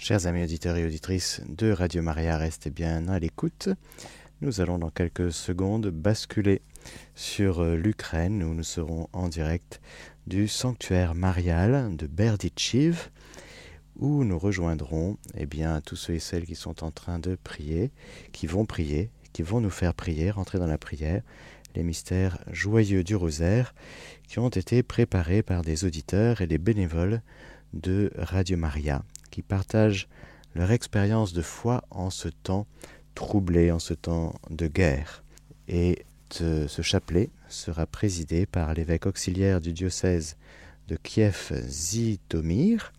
Chers amis auditeurs et auditrices de Radio Maria, restez bien à l'écoute. Nous allons dans quelques secondes basculer sur euh, l'Ukraine où nous serons en direct du sanctuaire marial de Berdichiv où nous rejoindrons eh bien, tous ceux et celles qui sont en train de prier, qui vont prier, qui vont nous faire prier, rentrer dans la prière, les mystères joyeux du rosaire qui ont été préparés par des auditeurs et des bénévoles de Radio Maria qui partagent leur expérience de foi en ce temps troublé, en ce temps de guerre. Et ce chapelet sera présidé par l'évêque auxiliaire du diocèse de Kiev Zitomir,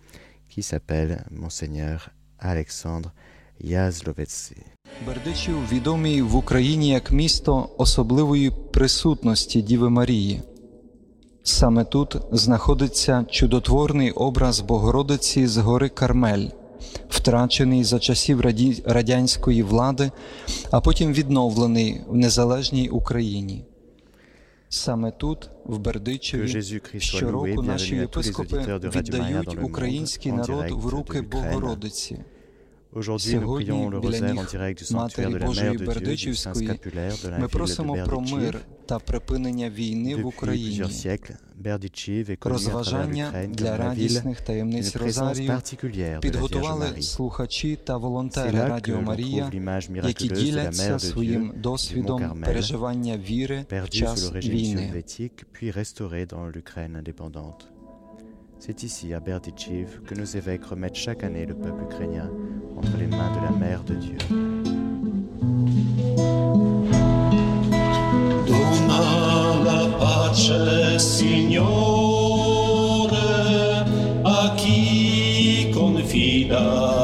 qui s'appelle Monseigneur Alexandre Язловеці. Бердичів відомий в Україні як місто особливої присутності Діви Марії. Саме тут знаходиться чудотворний образ Богородиці з гори Кармель, втрачений за часів радянської влади, а потім відновлений в незалежній Україні. Саме тут, в Бердичеві, щороку наші єпископи віддають український народ в руки Богородиці. Aujourd'hui, nous prions le rosaire en direct du sanctuaire de la Mère de Dieu, du Saint scapulaire de la ville de Berdichiv. Depuis plusieurs siècles, Berdichiv est connu à travers l'Ukraine comme la ville particulière de la Vierge Marie. C'est là que l'on trouve l'image C'est ici, à Berdichiv, que nos évêques remettent chaque année le peuple ukrainien entre les mains de la Mère de Dieu. Signore, confida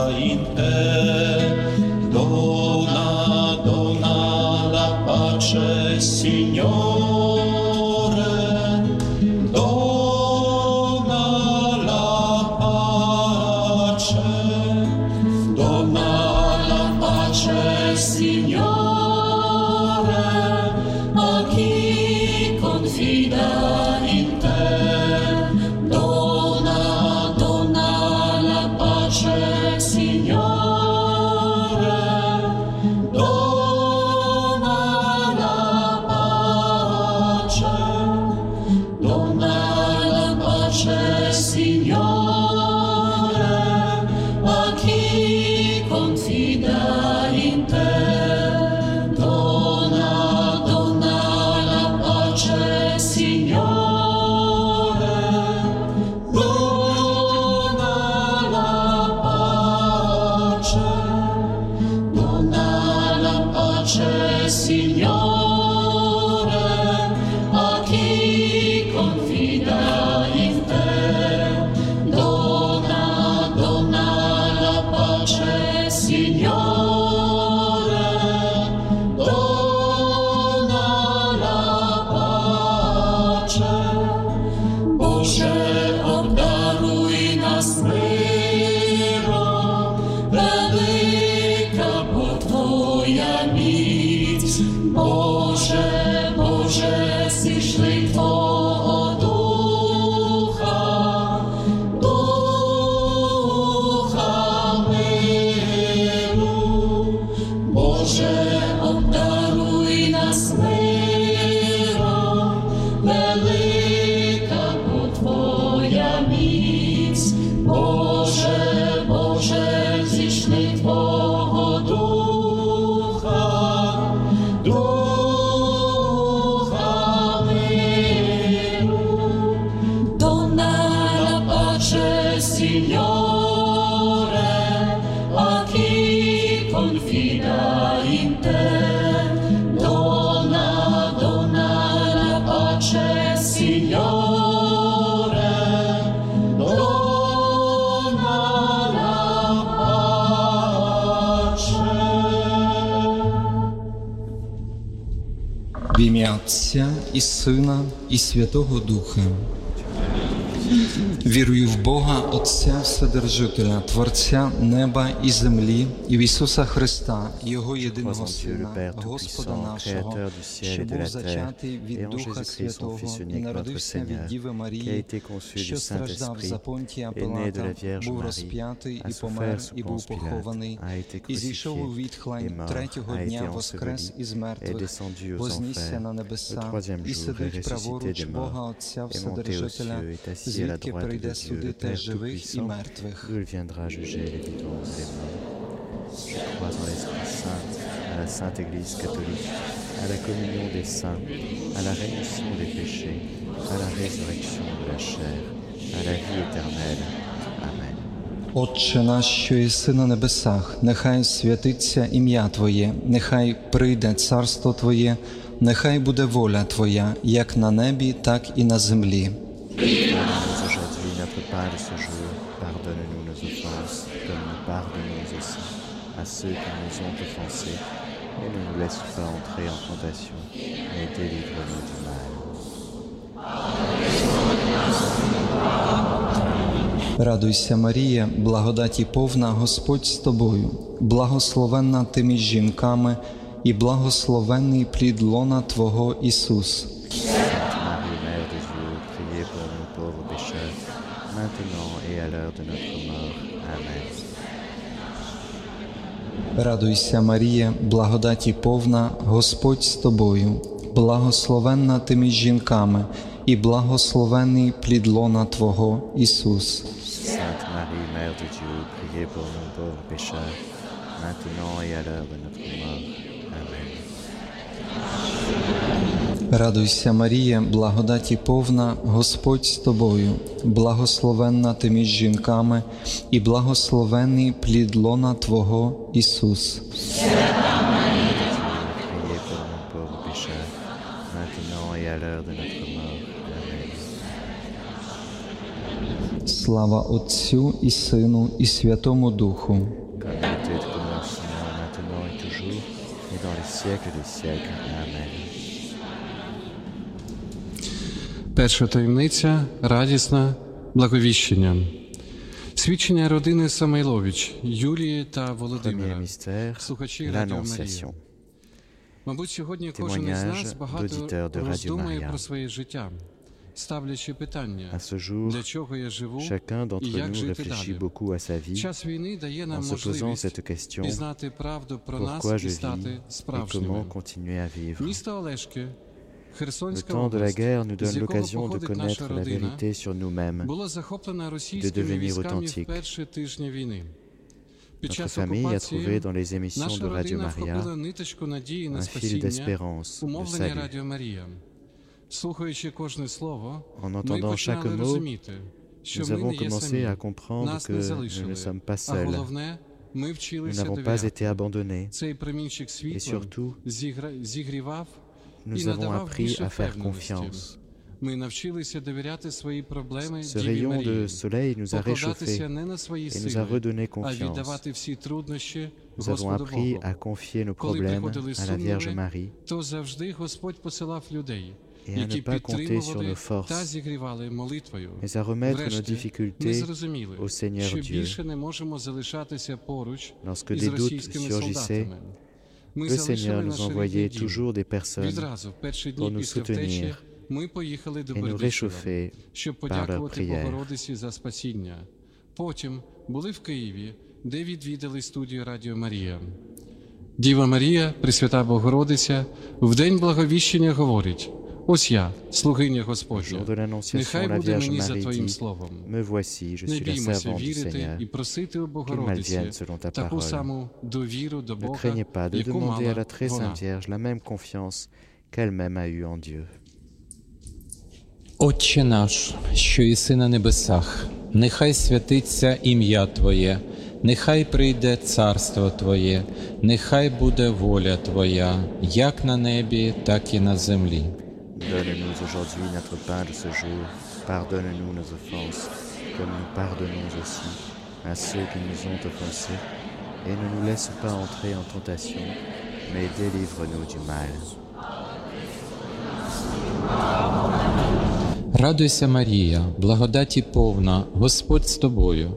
і Сина, і Святого Духа. Вірую в Бога, Отця Вседержителя, Творця неба і землі, і в Ісуса Христа, Його єдиного Сина, Господа нашого, що був зачатий від Духа Святого і народився від Діви Марії, що страждав за Понтія Пилата, був розп'ятий і помер, і був похований, і зійшов у відхлань третього дня воскрес із мертвих, вознісся на небеса, і сидить праворуч Бога Отця Вседержителя, звідки звідки droite de Dieu, Père Tout-Puissant, il viendra juger les vivants et les morts. Je crois en l'Esprit Saint, à la Sainte Église catholique, à la communion des saints, à la rémission des péchés, à la résurrection de la chair, à la vie éternelle. Amen. Отче наш, що єси на небесах, нехай святиться ім'я Твоє, нехай прийде царство Твоє, нехай буде воля Твоя, як на небі, так і на землі. De ce jour. Pardonne-nous nos offenses, comme nous pardonnons aussi à ceux qui nous ont offensés. Et ne nous laisse pas entrer en tentation, mais délivre-nous du mal. Радуйся, Марія, благодаті повна, Господь з тобою, благословенна ти між жінками, і благословенний плід лона Твого Ісус. Радуйся, Марія, благодаті повна, Господь з тобою, благословенна ти між жінками, і благословений плід лона Твого Ісус. Sainte Marie, Mère de Dieu, priez pour nous pauvres pécheurs, maintenant et. Радуйся, Марія, благодаті повна, Господь з тобою, благословенна ти між жінками, і благословений плід лона Твого Ісус. Слава Отцю і Сину, і Святому Духу. Перша таємниця радісна благовіщення. Свідчення родини Самойлович Юлії та Володимира. Слухачі Радіо Марія. Мабуть, сьогодні кожен із нас багато роздумує про своє життя, ставлячи питання, для чого я живу, і як жити далі. Час війни дає нам можливість пізнати правду про нас і стати справжніми. Місто Олешки – Le temps de la guerre nous donne l'occasion de connaître la vérité sur nous-mêmes, de devenir authentiques. Notre famille a trouvé dans les émissions de Radio Maria un fil d'espérance, de salut. En entendant chaque mot, nous avons commencé à comprendre que nous ne sommes pas seuls. Nous n'avons pas été abandonnés. Et surtout, nous avons appris à faire confiance. Ce rayon de soleil nous a réchauffés et nous a redonné confiance. Nous avons appris à confier nos problèmes à la Vierge Marie et à ne pas compter sur nos forces, mais à remettre nos difficultés au Seigneur Dieu. Lorsque des doutes surgissaient, Le Seigneur nous envoyait toujours des personnes pour nous soutenir et nous réchauffer par leur prière. Потім були в Києві, де відвідали студію Радіо Марія. Діва Марія, Пресвята Богородиця, в день благовіщення говорить. Ось я, слугиня Господня. Нехай буде мені за Твоїм словом. Не біймося вірити і просити у Богородиці таку саму довіру до Бога, яку мала вона. Qu'elle-même a eue en Dieu. Отче наш, що єси на небесах, нехай святиться ім'я Твоє, нехай прийде царство Твоє, нехай буде воля Твоя, як на небі, так і на землі. Donne-nous aujourd'hui notre pain de ce jour. Pardonne-nous nos offenses, comme nous pardonnons aussi à ceux qui nous ont offensés. Et ne nous laisse pas entrer en tentation, mais délivre-nous du mal. Радуйся, Марія, благодаті повна, Господь з тобою,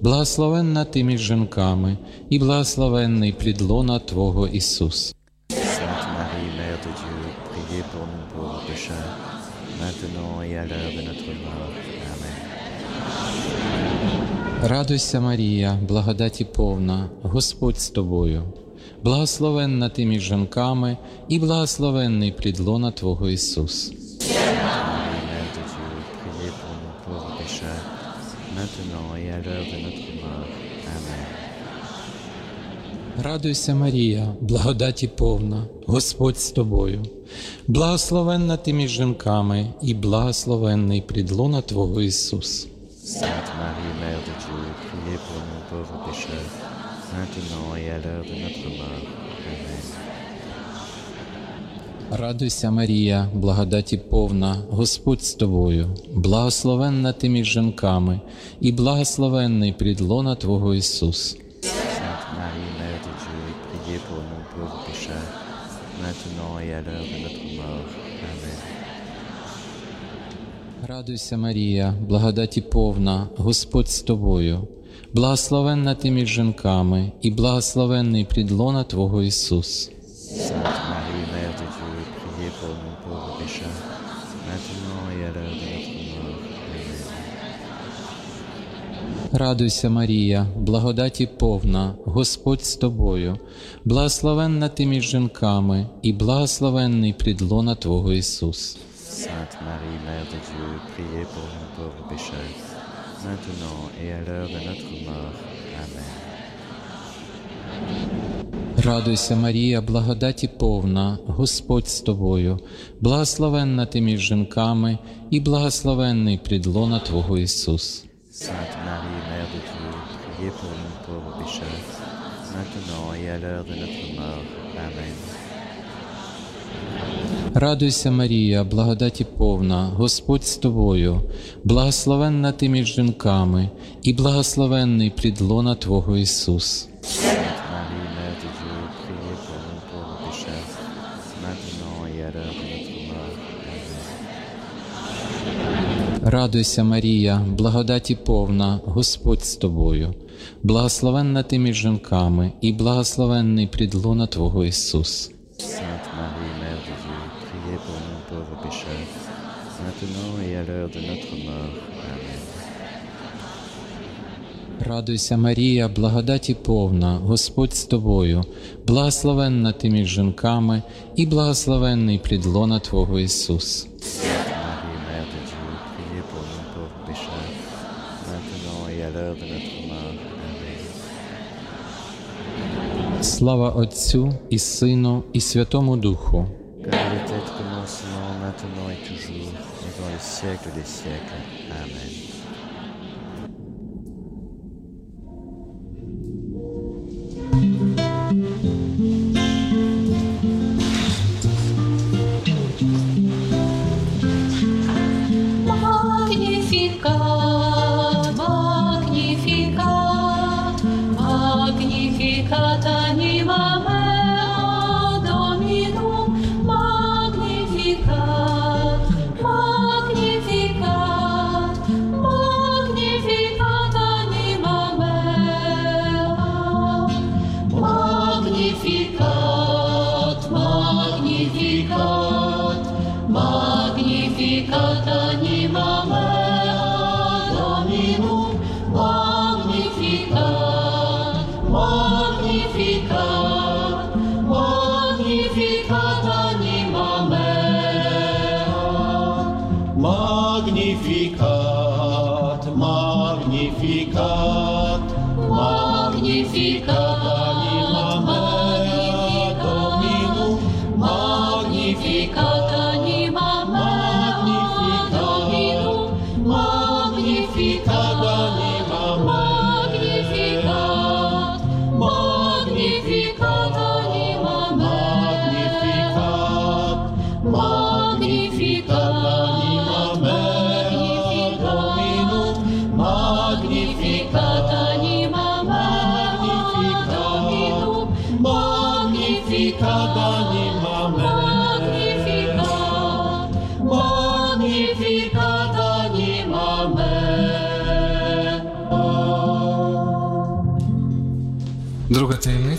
благословенна ти між жінками, і благословенний плід лона Твого Ісус. Радуйся, Марія, благодаті повна, Господь з тобою, благословенна ти між жінками і благословенний плідлона Твого Ісус. Радуйся, Марія, благодаті повна, Господь з тобою, благословенна ти між жінками і благословенний плідлона Твого Ісус. Sainte Marie, Mère de Dieu, priez pour nous pauvres pécheurs, maintenant et à l'heure de notre mort. Amen. Радуйся, Марія, благодаті повна, Господь з тобою, благословенна ти між жінками, і благословенний плід лона Твого Ісус. Радуйся, Марія, благодаті повна, Господь з тобою, благословенна ти між жінками і благословенний плідлона Твого Ісус. Радуйся, Марія, благодаті повна, Господь з тобою, благословенна ти між жінками і благословенний плідлона Твого Ісус. Sainte Marie, Mère de Dieu, priez pour nous pauvres pécheurs, maintenant et à l'heure de notre mort. Amen. Радуйся, Марія, благодаті повна, Господь з тобою, благословенна ти між жінками, і благословенний плід Твого Ісус. Sainte Marie, Mère de Dieu, priez pour nous pauvres pécheurs, maintenant et à l'heure de notre mort. Amen. Радуйся, Марія, благодаті повна, Господь з тобою, благословенна ти між жінками, і благословенний плід лона Твого Ісус. Радуйся, Марія, благодаті повна, Господь з тобою, благословенна ти між жінками, і благословенний плід лона Твого Ісус. Радуйся, Марія, благодаті повна, Господь з тобою, благословенна ти між жінками, і благословенний плід лона Твого Ісус. Sainte Marie, Mère de Dieu, priez pour nous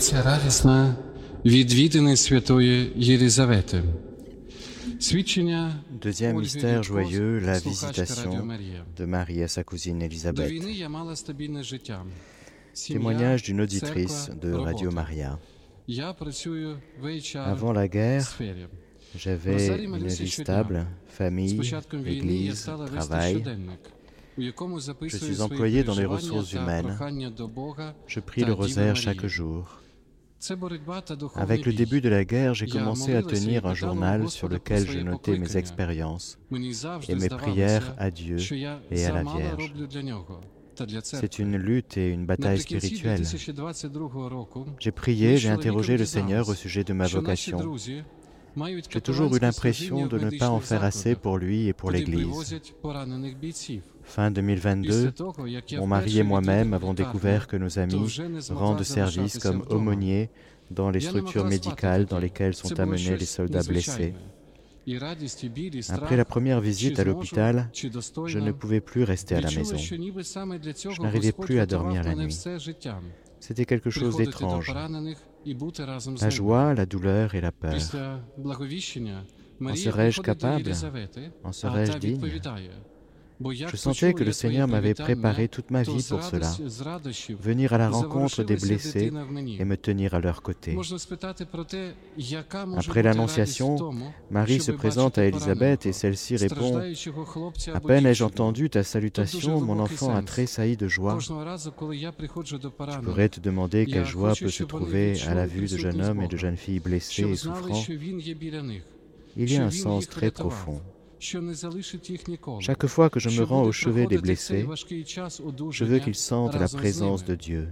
таємниця радісна відвідини святої Єлізавети. Свідчення Deuxième Ольги mystère Річко, joyeux, la слухачка Радіо visitation Марія. de Marie à sa cousine До Elisabeth. війни я мала стабільне життя. Сім'я, Témoignage d'une auditrice церква, de Radio робота. Maria. Я працюю в HR Avant la guerre, сфері. j'avais Розарій une молюся vie щодня. stable, З famille, початком війни я église, стала вести travail. щоденник, у якому записую suis свої employé dans les переживання ressources та humaines. прохання до Бога Je prie та le Діви rosaire Марії. chaque jour. Avec le début de la guerre, j'ai commencé à tenir un journal sur lequel je notais mes expériences et mes prières à Dieu et à la Vierge. C'est une lutte et une bataille spirituelle. J'ai prié, j'ai interrogé le Seigneur au sujet de ma vocation. J'ai toujours eu l'impression de ne pas en faire assez pour lui et pour l'Église. Fin 2022, mon mari et moi-même avons découvert que nos amis rendent service comme aumôniers dans les structures médicales dans lesquelles sont amenés les soldats blessés. Après la première visite à l'hôpital, je ne pouvais plus rester à la maison. Je n'arrivais plus à dormir la nuit. C'était quelque chose d'étrange la joie, la douleur et la peur. En serais-je capable? En serais-je digne? Je sentais que le Seigneur m'avait préparé toute ma vie pour cela, venir à la rencontre des blessés et me tenir à leur côté. Après l'annonciation, Marie se présente à Élisabeth et celle-ci répond À peine ai-je entendu ta salutation, mon enfant a tressailli de joie. Je pourrais te demander quelle joie peut se trouver à la vue de jeunes hommes et de jeunes filles blessés et souffrants. Il y a un sens très profond. Chaque fois que je me rends au chevet des blessés, je veux qu'ils sentent la présence de Dieu,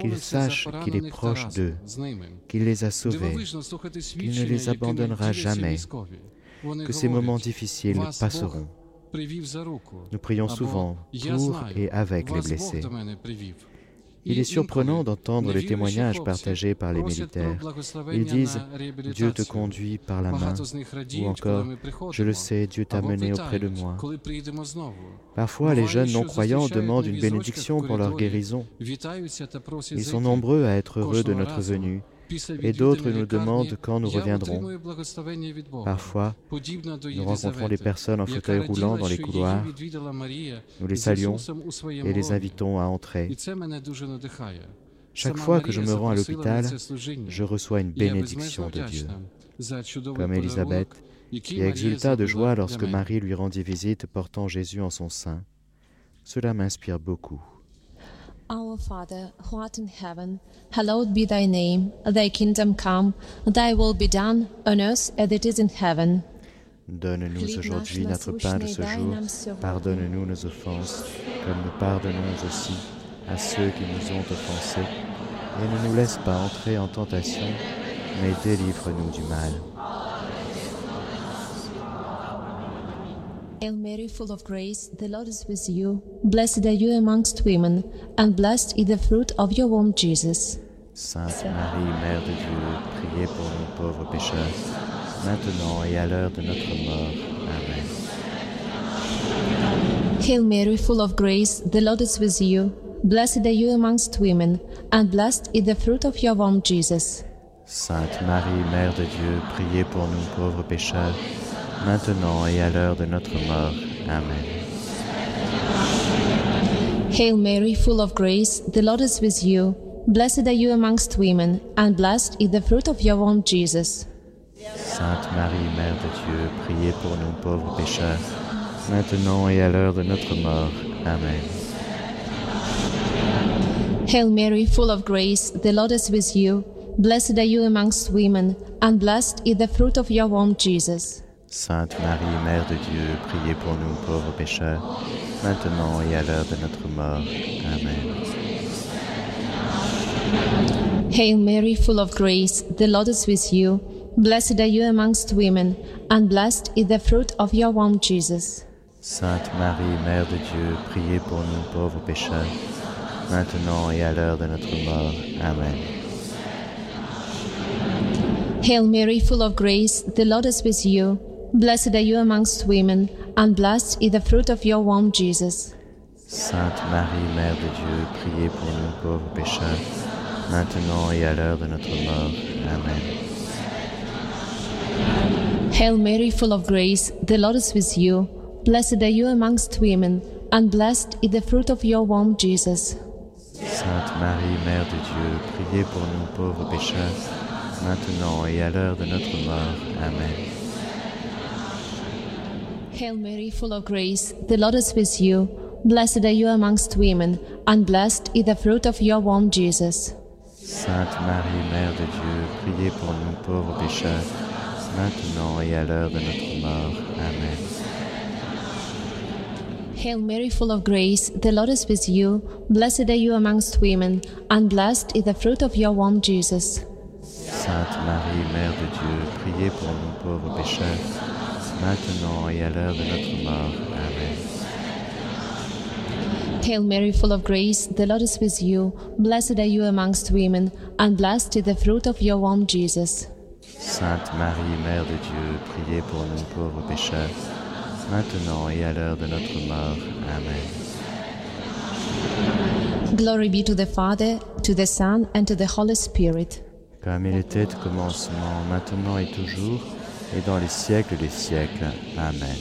qu'ils sachent qu'il est proche d'eux, qu'il les a sauvés, qu'il ne les abandonnera jamais, que ces moments difficiles passeront. Nous prions souvent pour et avec les blessés. Il est surprenant d'entendre les témoignages partagés par les militaires. Ils disent ⁇ Dieu te conduit par la main ⁇ ou encore ⁇ Je le sais, Dieu t'a mené auprès de moi ⁇ Parfois, les jeunes non-croyants demandent une bénédiction pour leur guérison. Ils sont nombreux à être heureux de notre venue et d'autres nous demandent quand nous reviendrons. Parfois, nous rencontrons des personnes en fauteuil roulant dans les couloirs. Nous les saluons et les invitons à entrer. Chaque fois que je me rends à l'hôpital, je reçois une bénédiction de Dieu, comme Élisabeth, qui exulta de joie lorsque Marie lui rendit visite portant Jésus en son sein. Cela m'inspire beaucoup. Our Father, who art in heaven, hallowed be thy name. Thy kingdom come, thy will be done, on earth as it is in heaven. Donne-nous aujourd'hui notre pain de ce jour. Pardonne-nous nos offenses, comme nous pardonnons aussi à ceux qui nous ont offensés. Et ne nous laisse pas entrer en tentation, mais délivre-nous du mal. Hail Mary, full of grace, the Lord is with you. Blessed are you amongst women, and blessed is the fruit of your womb, Jesus. Sainte Marie, Mère de Dieu, priez pour nous pauvres pécheurs, maintenant et à l'heure de notre mort. Amen. Hail Mary, full of grace, the Lord is with you. Blessed are you amongst women, and blessed is the fruit of your womb, Jesus. Sainte Marie, Mère de Dieu, priez pour nous pauvres pécheurs, maintenant et à l'heure de notre mort. Amen. Hail Mary, full of grace, the Lord is with you. Blessed are you amongst women, and blessed is the fruit of your womb, Jesus. Sainte Marie, Mère de Dieu, priez pour nous pauvres pécheurs, maintenant et à l'heure de notre mort. Amen. Hail Mary, full of grace, the Lord is with you. Blessed are you amongst women, and blessed is the fruit of your womb, Jesus. Sainte Marie, Mère de Dieu, priez pour nous pauvres pécheurs, maintenant et à l'heure de notre mort. Amen. Hail Mary, full of grace, the Lord is with you. Blessed are you amongst women, and blessed is the fruit of your womb, Jesus. Sainte Marie, Mère de Dieu, priez pour nous pauvres pécheurs, maintenant et à l'heure de notre mort. Amen. Hail Mary, full of grace, the Lord is with you. Blessed are you amongst women, and blessed is the fruit of your womb, Jesus. Sainte Marie, Mère de Dieu, priez pour nous pauvres pécheurs, maintenant et à l'heure de notre mort. Amen. Hail Mary, full of grace, the Lord is with you. Blessed are you amongst women, and blessed is the fruit of your womb, Jesus. Sainte Marie, Mère de Dieu, priez pour nous pauvres pécheurs, maintenant et à l'heure de notre mort. Amen. Hail Mary, full of grace, the Lord is with you. Blessed are you amongst women, and blessed is the fruit of your womb, Jesus. Sainte Marie, Mère de Dieu, priez pour nous pauvres pécheurs, maintenant et à l'heure de notre mort. Amen. Hail Mary, full of grace, the Lord is with you. Blessed are you amongst women, and blessed is the fruit of your womb, Jesus. Sainte Marie, Mère de Dieu, priez pour nous pauvres pécheurs, maintenant et à l'heure de notre mort. Amen. Hail Mary, full of grace, the Lord is with you. Blessed are you amongst women, and blessed is the fruit of your womb, Jesus. Sainte Marie, Mère de Dieu, priez pour nous pauvres pécheurs, maintenant et à l'heure de notre mort. Amen. Glory be to the Father, to the Son, and to the Holy Spirit. Comme il était au commencement, maintenant et toujours, et dans les siècles des siècles. Amen.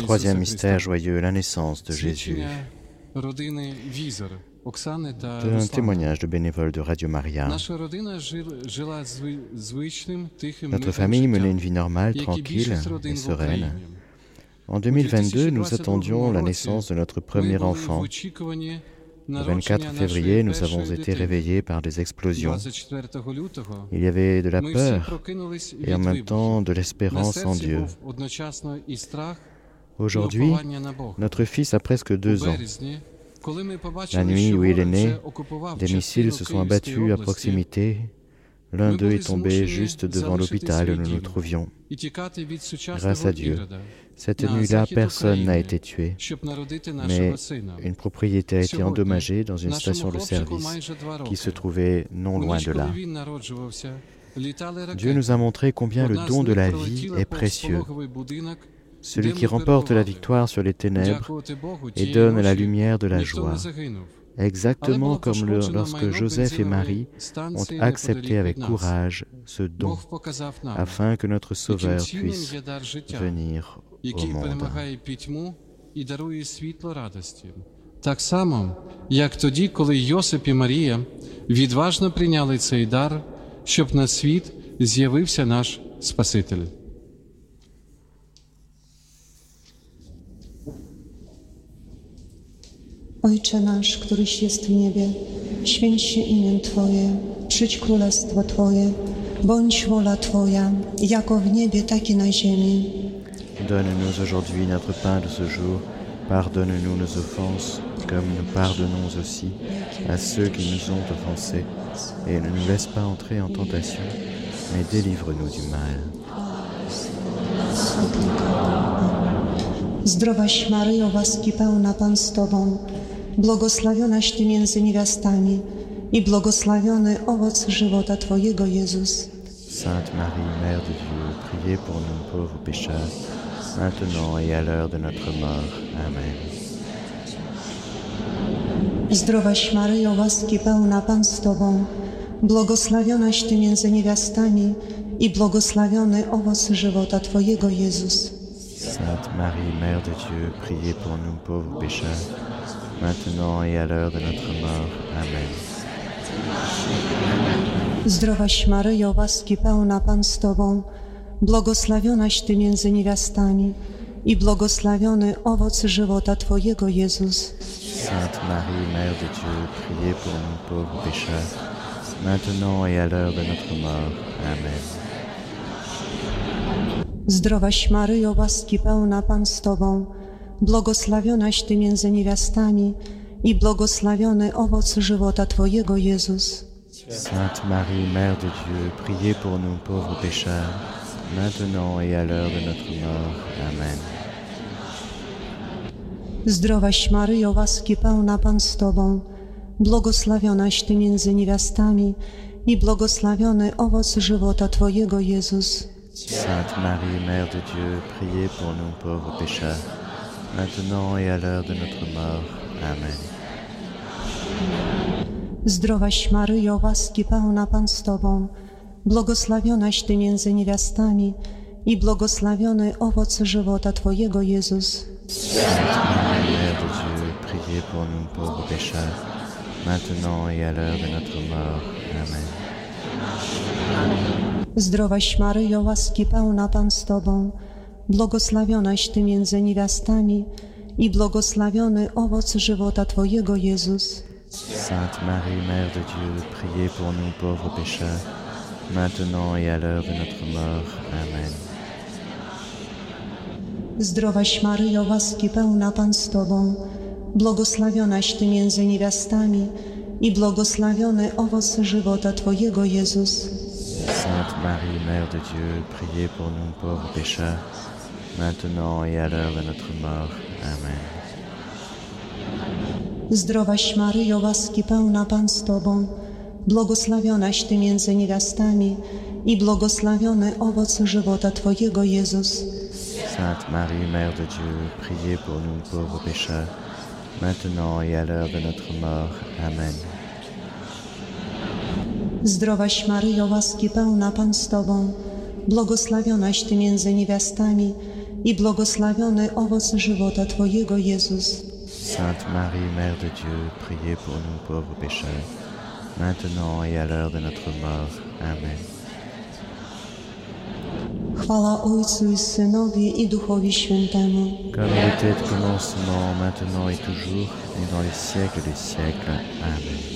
Troisième mystère joyeux, la naissance de Jésus. Un témoignage de bénévoles de Radio Maria. Notre famille menait une vie normale, tranquille et sereine. En 2022, nous attendions la naissance de notre premier enfant. Le 24 février, nous avons été réveillés par des explosions. Il y avait de la peur et en même temps de l'espérance en Dieu. Aujourd'hui, notre fils a presque deux ans. La nuit où il est né, des missiles se sont abattus à proximité L'un d'eux est tombé juste devant l'hôpital où nous nous trouvions. Grâce à Dieu, cette nuit-là, personne n'a été tué, mais une propriété a été endommagée dans une station de service qui se trouvait non loin de là. Dieu nous a montré combien le don de la vie est précieux. Celui qui remporte la victoire sur les ténèbres et donne la lumière de la joie загинув. Але Exactement було comme le- пошкоджено lorsque майно Joseph et бензинової Marie ont станції accepté неподалік avec від нас. courage ce don Бог показав нам, afin que notre Sauveur яким цінним puisse є дар життя, venir au який monde. перемагає пітьму і дарує світло радості. Так само, як тоді, коли Йосип і Марія відважно прийняли цей дар, щоб на світ з'явився наш Спаситель. Ojcze nasz, któryś jest w niebie, święć się imię Twoje, przyjdź królestwo Twoje, bądź wola Twoja, jako w niebie, tak i na ziemi. Donne-nous aujourd'hui notre pain de ce jour. Pardonne-nous nos offenses, comme nous pardonnons aussi à ceux qui nous ont offensés. Et ne nous laisse pas entrer en tentation, mais délivre-nous du mal. Zdrowaś Maryjo, łaski pełna Pan z Tobą, błogosławionaś Ty między niewiastami i błogosławiony owoc żywota Twojego, Jezus. Sainte Marie, Mère de Dieu, priez pour nous pauvres pécheurs, maintenant et à l'heure de notre mort. Amen. Zdrowaś Maryjo, łaski pełna Pan z Tobą, błogosławionaś Ty między niewiastami i błogosławiony owoc żywota Twojego, Jezus. Sainte Marie, Mère de Dieu, priez pour nous pauvres pécheurs, maintenant et à l'heure de notre mort. Amen. Zdrowaś Maryjo, łaski pełna Pan z Tobą, błogosławionaś Ty między niewiastami i błogosławiony owoc żywota Twojego, Jezus. Sainte Marie, Mère de Dieu, priez pour nous pauvres pécheurs, maintenant et à l'heure de notre mort. Amen. Zdrowaś Maryjo, łaski pełna Pan z Tobą, błogosławionaś Ty między niewiastami i błogosławiony owoc żywota Twojego, Jezus. Sainte Marie, Mère de Dieu, priez pour nous pauvres pécheurs, maintenant et à l'heure de notre mort. Amen. Zdrowaś Maryjo, łaski pełna Pan z Tobą, błogosławionaś Ty między niewiastami i błogosławiony owoc żywota Twojego, Jezus. Sainte Marie, Mère de Dieu, priez pour nous pauvres pécheurs, maintenant et à l'heure de notre mort. Amen. Zdrowaś Maryjo, łaski pełna Pan z Tobą, błogosławionaś Ty między niewiastami i błogosławiony owoc żywota Twojego, Jezus. Priez pour nous pauvres pécheurs, maintenant et à l'heure de notre mort. Amen. Zdrowaś Maryjo, łaski pełna Pan z Tobą, błogosławionaś Ty między niewiastami i błogosławiony owoc żywota Twojego, Jezus. Sainte Marie, Mère de Dieu, priez pour nous pauvres pécheurs, maintenant et à l'heure de notre mort. Amen. Zdrowaś Maryjo, łaski pełna Pan z Tobą, błogosławionaś Ty między niewiastami i błogosławiony owoc żywota Twojego, Jezus. Sainte Marie, Mère de Dieu, priez pour nous pauvres pécheurs, maintenant et à l'heure de notre mort. Amen. Zdrowaś Maryjo, łaski pełna Pan z Tobą, błogosławionaś Ty między niewiastami i błogosławiony owoc żywota Twojego, Jezus. Sainte Marie, Mère de Dieu, priez pour nous pauvres pécheurs, maintenant et à l'heure de notre mort. Amen. Zdrowaś Maryjo, łaski pełna Pan z Tobą, błogosławionaś Ty między niewiastami i błogosławiony owoc żywota Twojego, Jezus. Sainte Marie, Mère de Dieu, priez pour nous pauvres pécheurs, maintenant et à l'heure de notre mort. Amen. Chwała Ojcu i Synowi i Duchowi Świętemu. Comme il était au commencement, maintenant et toujours, et dans les siècles des siècles. Amen.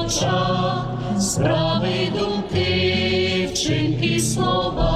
Очах, справи думки, вчинки слова,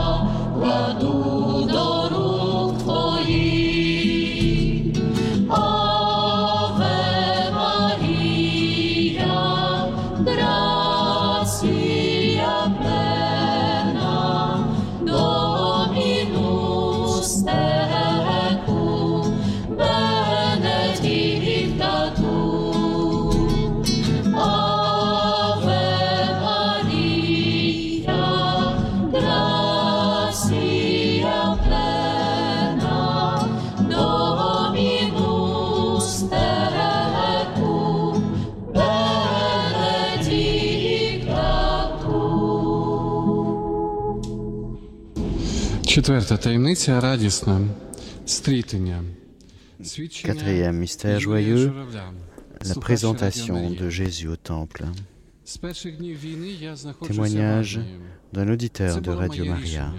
Четверта таємниця радісна стрітення. Свідчення Quatrième mystère Юрія joyeux, Журавля, la слухач Радіо présentation Марія. de Jésus au Temple. З перших днів війни я знаходжуся Témoignage в армії. d'un auditeur Це de було Radio моє Maria. рішення.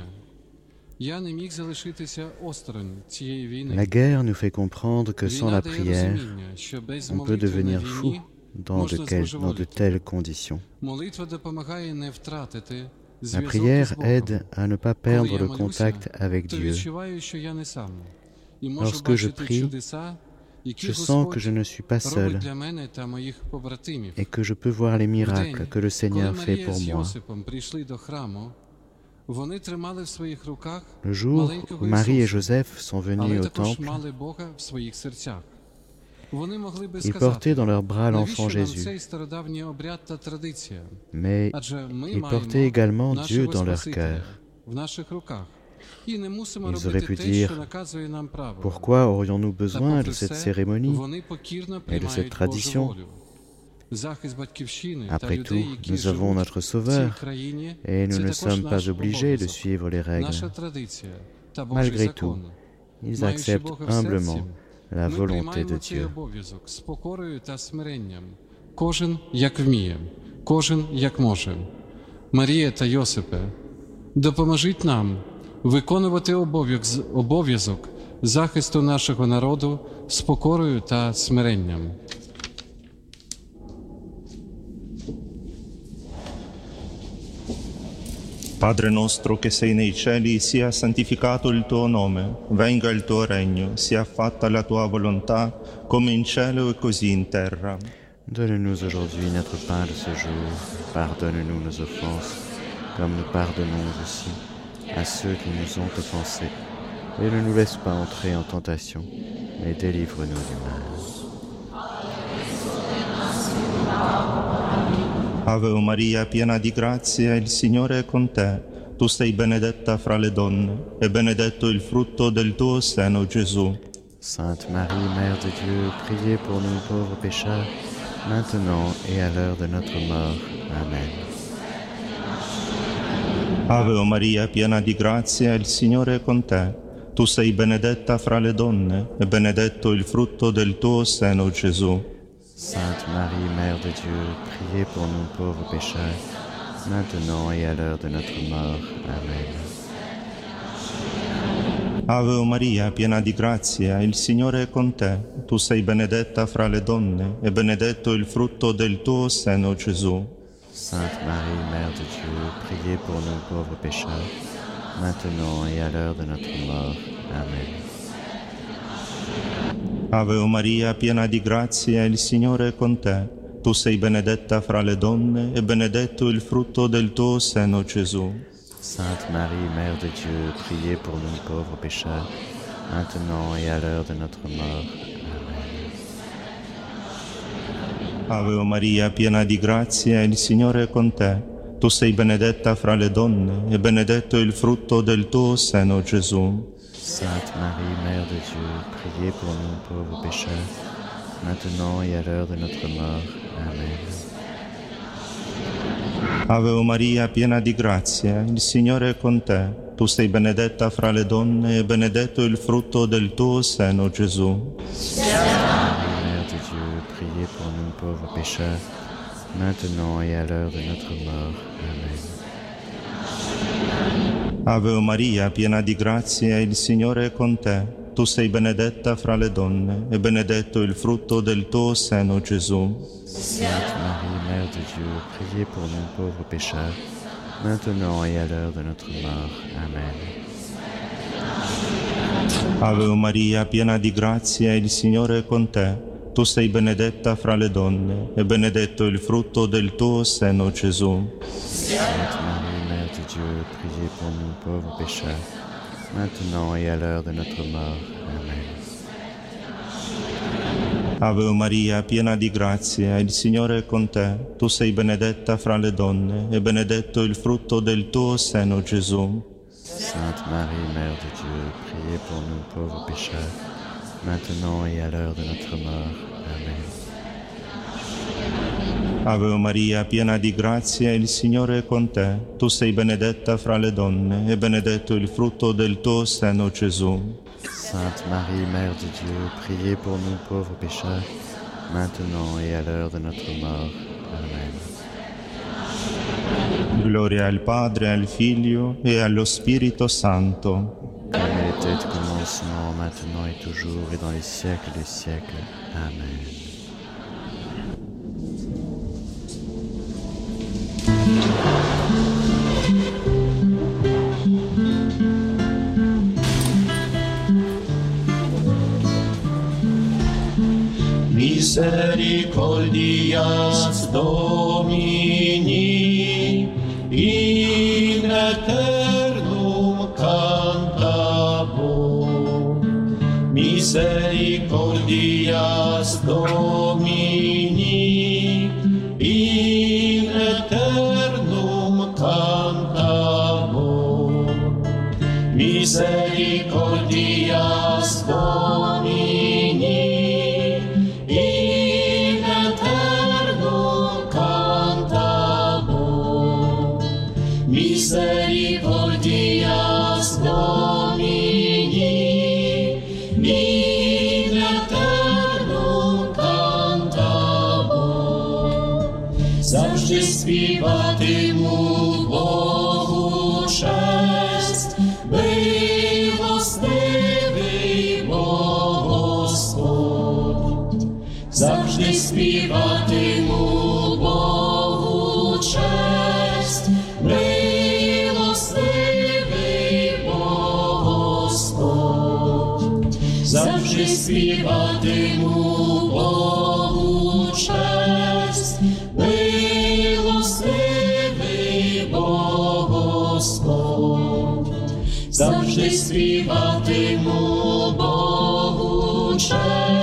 Я не міг залишитися осторонь цієї війни. La guerre nous fait comprendre que sans Війна la дає prière, розуміння, що без on peut молитви на devenir fou війні dans de, можна quel- dans de збожеволіти. telles conditions. La prière aide à ne pas perdre le contact avec Dieu. Lorsque je prie, je sens que je ne suis pas seul et que je peux voir les miracles que le Seigneur fait pour moi. Le jour où Marie et Joseph sont venus au temple, et porter dans leurs bras l'enfant Jésus. Mais ils portaient également Dieu dans leur cœur. Ils auraient pu dire, pourquoi aurions-nous besoin de cette cérémonie et de cette tradition? après tout, nous avons notre Sauveur et nous ne sommes pas obligés de suivre les règles. Malgré tout, ils acceptent humblement. La volonté de Dieu. обов'язок з покорою та смиренням. Кожен як вміє, кожен як може. Марія та Йосипе, допоможіть нам виконувати обов'язок- обов'язок захисту нашого народу з покорою та смиренням. Padre nostro che sei nei cieli, sia santificato il tuo nome, venga il tuo regno, sia fatta la tua volontà, come in cielo e così in terra. Donne-nous aujourd'hui notre pain de ce jour. Pardonne-nous nos offenses, comme nous pardonnons aussi à ceux qui nous ont offensés. Et ne nous laisse pas entrer en tentation, mais délivre-nous du mal. Ave Maria, piena di grazia, il Signore è con te. Tu sei benedetta fra le donne, e benedetto il frutto del tuo seno, Gesù. Sainte Marie, Mère de Dieu, priez pour nous pauvres pécheurs, maintenant et à l'heure de notre mort. Amen. Ave Maria, piena di grazia, il Signore è con te. Tu sei benedetta fra le donne, e benedetto il frutto del tuo seno, Gesù. Sainte Marie, Mère de Dieu, priez pour nous pauvres pécheurs, maintenant et à l'heure de notre mort. Amen. Ave Maria, piena di grazia, il Signore è con te. Tu sei benedetta fra le donne, e benedetto il frutto del tuo seno, Gesù. Sainte Marie, Mère de Dieu, priez pour nous pauvres pécheurs, maintenant et à l'heure de notre mort. Amen. Ave Maria, piena di grazia, il Signore è con te. Tu sei benedetta fra le donne, e benedetto il frutto del tuo seno, Gesù. Sainte Marie, Mère de Dieu, priez pour nous pauvres pécheurs, maintenant et à l'heure de notre mort. Ave Maria, piena di grazia, il Signore è con te. Tu sei benedetta fra le donne, e benedetto il frutto del tuo seno, Gesù. Sainte Marie, Mère de Dieu, priez pour nous pauvres pécheurs, maintenant et à l'heure de notre mort. Amen. Ave Maria, piena di grazia, il Signore è con te. Tu sei benedetta fra le donne, e benedetto il frutto del tuo seno, Gesù. Marie, Mère de Dieu, priez pour nous pauvres pécheurs, maintenant et à l'heure de notre mort. Amen. Ave Maria, piena di grazia, il Signore è con te. Tu sei benedetta fra le donne, e benedetto il frutto del tuo seno, Gesù. Sainte Marie, Mère de Dieu, priez pour nous pauvres pécheurs, maintenant et à l'heure de notre mort. Amen. Ave Maria, piena di grazia, il Signore è con te. Tu sei benedetta fra le donne, e benedetto il frutto del tuo seno, Gesù. Sainte de Dieu, priez pour nous pauvres pécheurs, maintenant et à l'heure de notre mort. Amen. Ave Maria, piena di grazia, il Signore è con te. Tu sei benedetta fra le donne, e benedetto il frutto del tuo seno, Gesù. Sainte Marie, Mère de Dieu, priez pour nous pauvres pécheurs, maintenant et à l'heure de notre mort. Amen. Ave Maria, piena di grazia, il Signore è con te. Tu sei benedetta fra le donne, e benedetto il frutto del tuo seno, Gesù. Sainte Marie, Mère de Dieu, priez pour nous pauvres pécheurs, maintenant et à l'heure de notre mort. Amen. Gloria al Padre, al Figlio e allo Spirito Santo. Comme il était au commencement, maintenant et toujours, et dans les siècles des siècles. Amen. Misericordias Domini Господь, завжди співатиму Богу честь,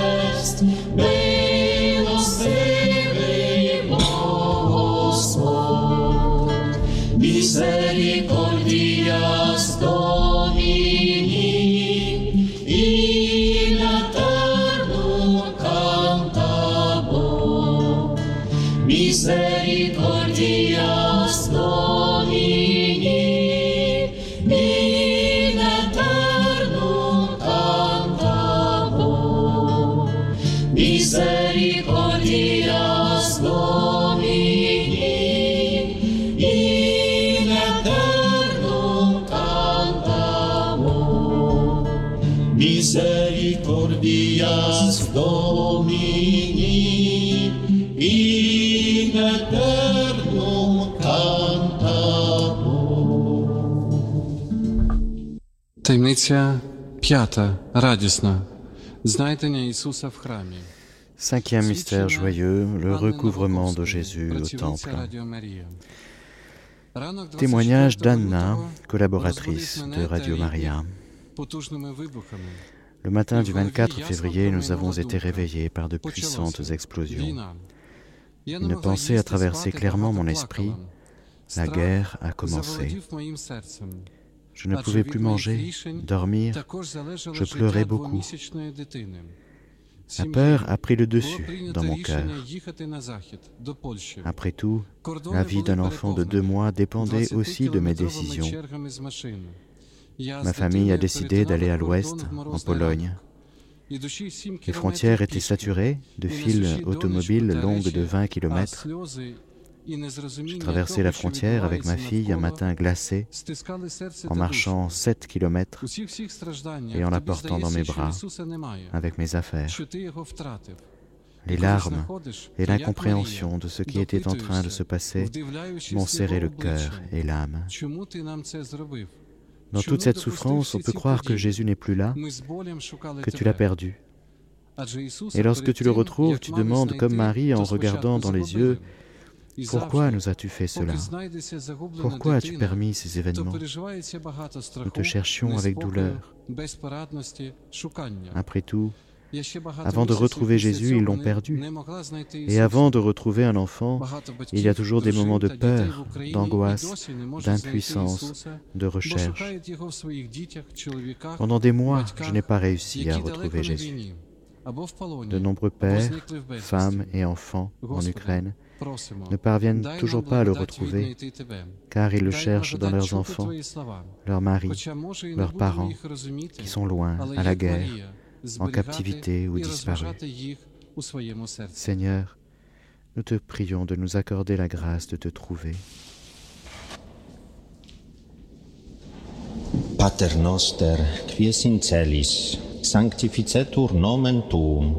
Таємниця п'ята, радісна. Знайдення Ісуса в храмі. Cinquième mystère joyeux, le recouvrement de Jésus au Працівниця temple. Радіо Марія. Ранок Témoignage 24 d'Anna, лютого collaboratrice розбудив de мене Radio та Maria. рідних потужними вибухами. Le matin du 24 février, nous avons été réveillés par de puissantes explosions. Війна. Я Une не могла pensée a їсти, traversé спати, clairement багато mon esprit. плакала. La Страх guerre a commencé. Je ne pouvais plus manger, dormir, je pleurais beaucoup. La peur a pris le dessus dans mon cœur. Après tout, la vie d'un enfant de deux mois dépendait aussi de mes décisions. Ma famille a décidé d'aller à l'ouest, en Pologne. Les frontières étaient saturées de fils automobiles longues de 20 km j'ai traversé la frontière avec ma fille un matin glacé, en marchant 7 kilomètres et en la portant dans mes bras, avec mes affaires. Les larmes et l'incompréhension de ce qui était en train de se passer m'ont serré le cœur et l'âme. Dans toute cette souffrance, on peut croire que Jésus n'est plus là, que tu l'as perdu. Et lorsque tu le retrouves, tu demandes, comme Marie en regardant dans les yeux, pourquoi nous as-tu fait cela Pourquoi as-tu permis ces événements Nous te cherchions avec douleur. Après tout, avant de retrouver Jésus, ils l'ont perdu. Et avant de retrouver un enfant, il y a toujours des moments de peur, d'angoisse, d'impuissance, de recherche. Pendant des mois, je n'ai pas réussi à retrouver Jésus. De nombreux pères, femmes et enfants en Ukraine ne parviennent toujours pas à le retrouver, car ils le cherchent dans leurs enfants, leurs maris, leurs parents, qui sont loin, à la guerre, en captivité ou disparus. Seigneur, nous te prions de nous accorder la grâce de te trouver. Pater noster, quies in sanctificetur nomen tuum,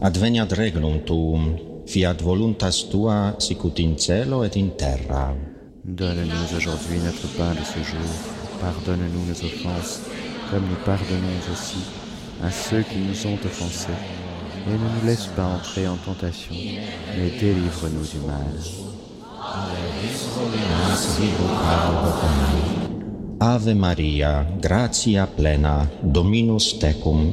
adveniat regnum tuum, fiat voluntas tua sicut in cielo et in terra. Donne-nous aujourd'hui notre pain de ce jour. Pardonne-nous nos offenses, comme nous pardonnons aussi à ceux qui nous ont offensés. Et ne nous laisse pas entrer en tentation, mais délivre-nous du mal. Ave Maria, gratia plena, Dominus tecum,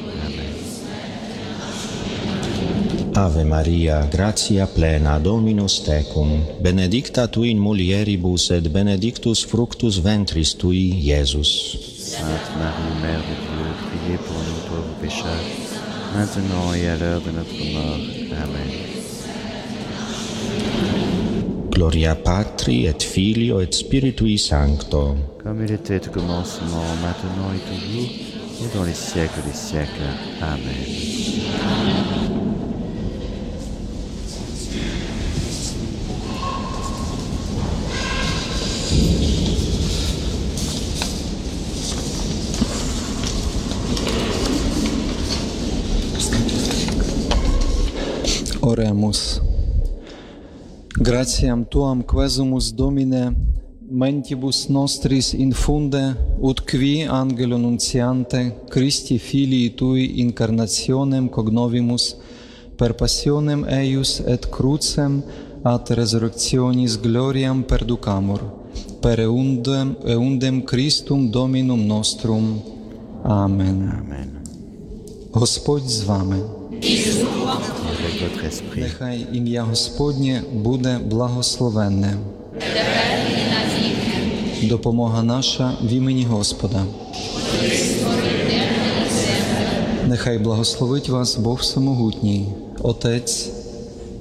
Ave Maria, gratia plena, Dominus tecum, benedicta tu in mulieribus et benedictus fructus ventris tui, Iesus. Sainte Marie, Mère de Dieu, priez pour nous pauvres pécheurs, maintenant et à l'heure de notre mort. Amen. Gloria Patri et Filio et Spiritui Sancto. Comme il était au commencement, maintenant et toujours, et dans les siècles des siècles. Amen. Oremus. Gratiam tuam quesumus Domine, mentibus nostris infunde, ut qui angelo nunciante, Christi filii tui incarnationem cognovimus, per passionem eius et crucem ad resurrectionis gloriam perducamur, per eundem, eundem Christum Dominum nostrum. Amen. Amen. Господь з вами. Votre esprit. Нехай ім'я Господнє буде благословенне. Допомога наша в імені Господа. Нехай благословить вас Бог Самогутній, Отець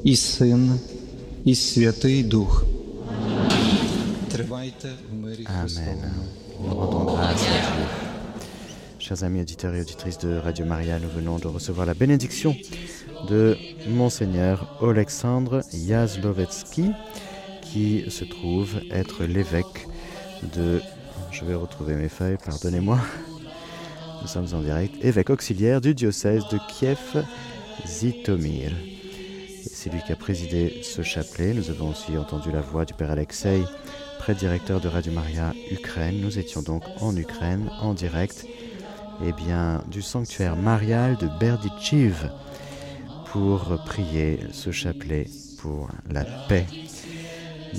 і Син, і Святий Дух. Тривайте в мирі Христовому. Chers amis auditeurs et auditrices de Radio Maria, nous venons de recevoir la bénédiction de Monseigneur Alexandre Yazlovetsky, qui se trouve être l'évêque de. Je vais retrouver mes feuilles, pardonnez-moi. Nous sommes en direct. Évêque auxiliaire du diocèse de Kiev-Zitomir. Et C'est lui qui a présidé ce chapelet. Nous avons aussi entendu la voix du Père Alexei, prêtre-directeur de Radio Maria Ukraine. Nous étions donc en Ukraine, en direct, eh bien, du sanctuaire marial de Berdichiv pour prier ce chapelet pour la paix.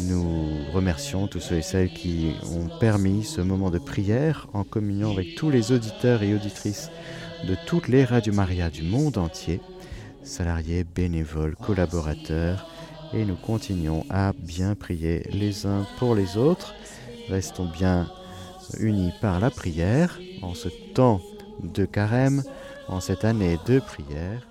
Nous remercions tous ceux et celles qui ont permis ce moment de prière en communion avec tous les auditeurs et auditrices de toutes les radios Maria du monde entier, salariés, bénévoles, collaborateurs, et nous continuons à bien prier les uns pour les autres. Restons bien unis par la prière en ce temps de carême, en cette année de prière.